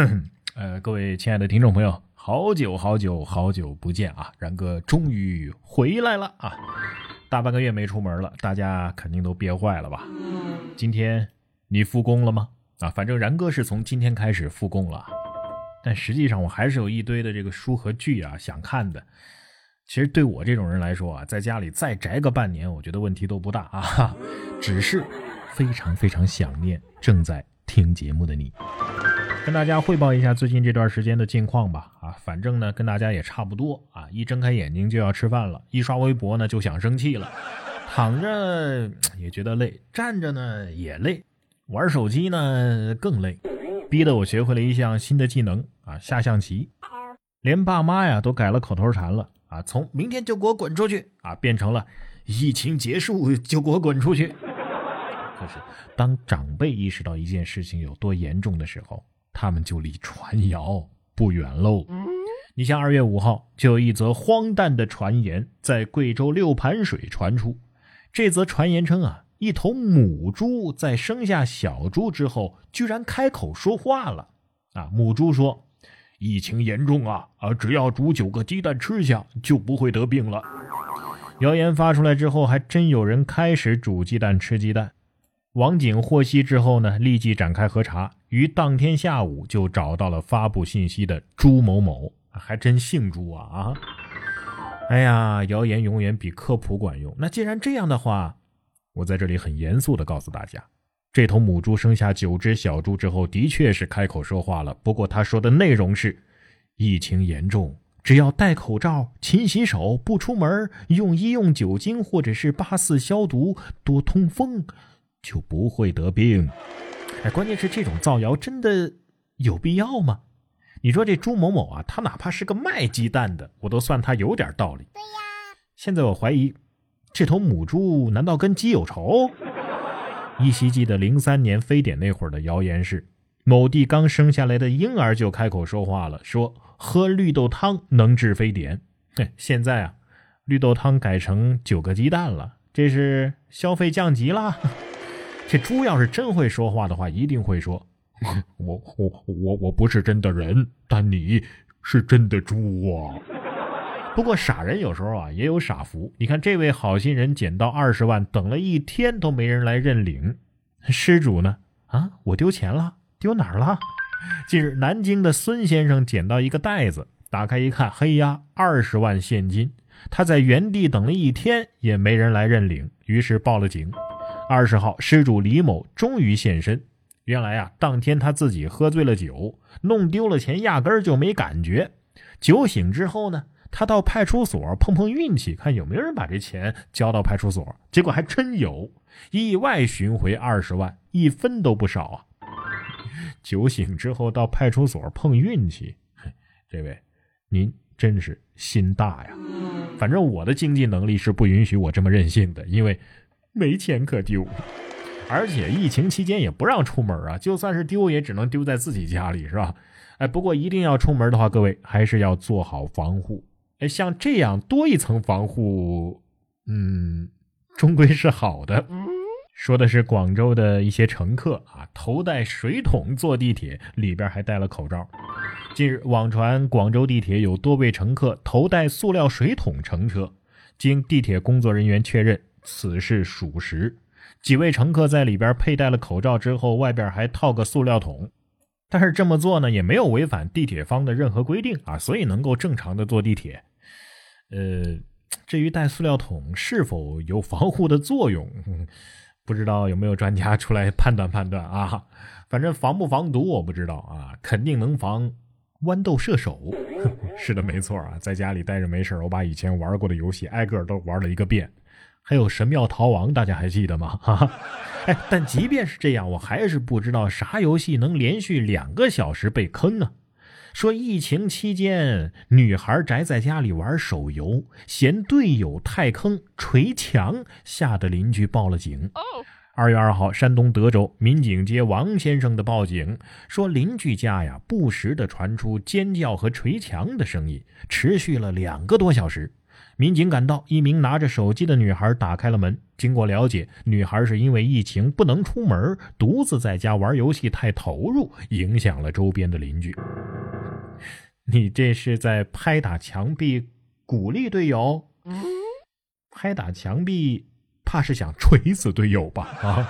呃，各位亲爱的听众朋友，好久好久好久不见啊！然哥终于回来了啊！大半个月没出门了，大家肯定都憋坏了吧？今天你复工了吗？啊，反正然哥是从今天开始复工了，但实际上我还是有一堆的这个书和剧啊想看的。其实对我这种人来说啊，在家里再宅个半年，我觉得问题都不大啊，只是非常非常想念正在听节目的你。跟大家汇报一下最近这段时间的近况吧。啊，反正呢跟大家也差不多啊。一睁开眼睛就要吃饭了，一刷微博呢就想生气了，躺着也觉得累，站着呢也累，玩手机呢更累，逼得我学会了一项新的技能啊，下象棋。连爸妈呀都改了口头禅了啊，从明天就给我滚出去啊，变成了疫情结束就给我滚出去。可是当长辈意识到一件事情有多严重的时候，他们就离传谣不远喽。你像二月五号，就有一则荒诞的传言在贵州六盘水传出。这则传言称啊，一头母猪在生下小猪之后，居然开口说话了。啊，母猪说：“疫情严重啊啊，只要煮九个鸡蛋吃下，就不会得病了。”谣言发出来之后，还真有人开始煮鸡蛋吃鸡蛋。网警获悉之后呢，立即展开核查，于当天下午就找到了发布信息的朱某某，还真姓朱啊啊！哎呀，谣言永远比科普管用。那既然这样的话，我在这里很严肃的告诉大家，这头母猪生下九只小猪之后，的确是开口说话了。不过他说的内容是：疫情严重，只要戴口罩、勤洗手、不出门、用医用酒精或者是八四消毒、多通风。就不会得病。哎，关键是这种造谣真的有必要吗？你说这朱某某啊，他哪怕是个卖鸡蛋的，我都算他有点道理。对呀。现在我怀疑，这头母猪难道跟鸡有仇？依稀记得零三年非典那会儿的谣言是，某地刚生下来的婴儿就开口说话了，说喝绿豆汤能治非典。嘿，现在啊，绿豆汤改成九个鸡蛋了，这是消费降级了。这猪要是真会说话的话，一定会说：“我我我我不是真的人，但你是真的猪啊。”不过傻人有时候啊也有傻福。你看这位好心人捡到二十万，等了一天都没人来认领，失主呢？啊，我丢钱了，丢哪儿了？近日，南京的孙先生捡到一个袋子，打开一看，嘿呀，二十万现金。他在原地等了一天，也没人来认领，于是报了警。二十号，失主李某终于现身。原来啊，当天他自己喝醉了酒，弄丢了钱，压根儿就没感觉。酒醒之后呢，他到派出所碰碰运气，看有没有人把这钱交到派出所。结果还真有，意外寻回二十万，一分都不少啊！酒醒之后到派出所碰运气，这位，您真是心大呀！反正我的经济能力是不允许我这么任性的，因为。没钱可丢，而且疫情期间也不让出门啊，就算是丢也只能丢在自己家里，是吧？哎，不过一定要出门的话，各位还是要做好防护。哎，像这样多一层防护，嗯，终归是好的。说的是广州的一些乘客啊，头戴水桶坐地铁，里边还戴了口罩。近日网传广州地铁有多位乘客头戴塑料水桶乘车，经地铁工作人员确认。此事属实，几位乘客在里边佩戴了口罩之后，外边还套个塑料桶。但是这么做呢，也没有违反地铁方的任何规定啊，所以能够正常的坐地铁。呃，至于带塑料桶是否有防护的作用，不知道有没有专家出来判断判断啊？反正防不防毒我不知道啊，肯定能防豌豆射手。是的，没错啊，在家里待着没事我把以前玩过的游戏挨个都玩了一个遍。还有神庙逃亡，大家还记得吗？哈哈，哎，但即便是这样，我还是不知道啥游戏能连续两个小时被坑啊！说疫情期间，女孩宅在家里玩手游，嫌队友太坑，捶墙，吓得邻居报了警。二月二号，山东德州民警接王先生的报警，说邻居家呀不时的传出尖叫和捶墙的声音，持续了两个多小时。民警赶到，一名拿着手机的女孩打开了门。经过了解，女孩是因为疫情不能出门，独自在家玩游戏太投入，影响了周边的邻居。你这是在拍打墙壁鼓励队友？拍打墙壁，怕是想锤死队友吧？啊，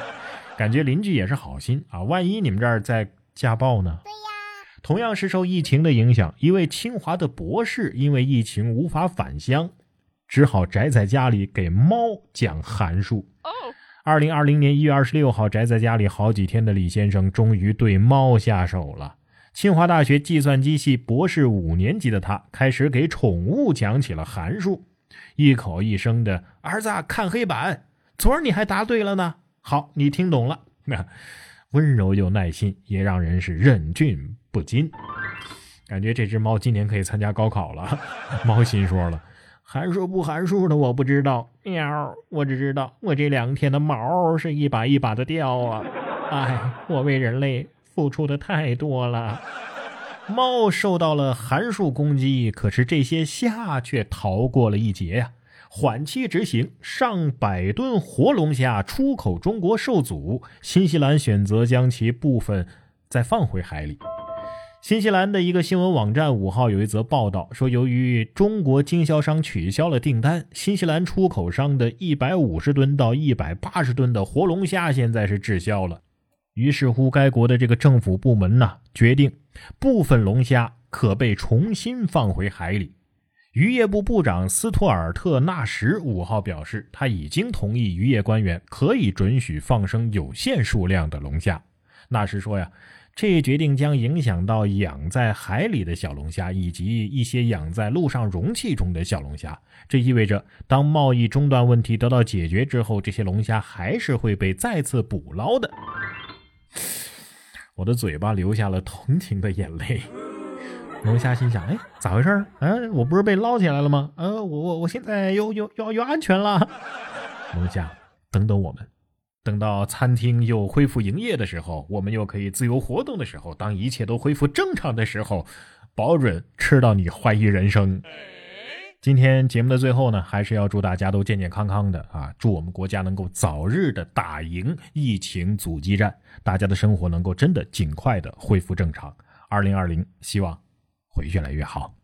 感觉邻居也是好心啊，万一你们这儿在家暴呢？对呀。同样是受疫情的影响，一位清华的博士因为疫情无法返乡。只好宅在家里给猫讲函数。二零二零年一月二十六号，宅在家里好几天的李先生终于对猫下手了。清华大学计算机系博士五年级的他，开始给宠物讲起了函数，一口一声的“儿子看黑板”，昨儿你还答对了呢。好，你听懂了。那 温柔又耐心，也让人是忍俊不禁。感觉这只猫今年可以参加高考了。猫心说了。函数不函数的我不知道，喵！我只知道我这两天的毛是一把一把的掉啊！哎，我为人类付出的太多了。猫受到了函数攻击，可是这些虾却逃过了一劫呀！缓期执行，上百吨活龙虾出口中国受阻，新西兰选择将其部分再放回海里。新西兰的一个新闻网站五号有一则报道说，由于中国经销商取消了订单，新西兰出口商的一百五十吨到一百八十吨的活龙虾现在是滞销了。于是乎，该国的这个政府部门呢，决定部分龙虾可被重新放回海里。渔业部部长斯托尔特纳什五号表示，他已经同意渔业官员可以准许放生有限数量的龙虾。纳什说呀。这一决定将影响到养在海里的小龙虾，以及一些养在陆上容器中的小龙虾。这意味着，当贸易中断问题得到解决之后，这些龙虾还是会被再次捕捞的。我的嘴巴流下了同情的眼泪。龙虾心想：哎，咋回事？嗯，我不是被捞起来了吗？呃，我我我现在又又又又安全了。龙虾，等等我们。等到餐厅又恢复营业的时候，我们又可以自由活动的时候，当一切都恢复正常的时候，保准吃到你怀疑人生。今天节目的最后呢，还是要祝大家都健健康康的啊！祝我们国家能够早日的打赢疫情阻击战，大家的生活能够真的尽快的恢复正常。二零二零，希望会越来越好。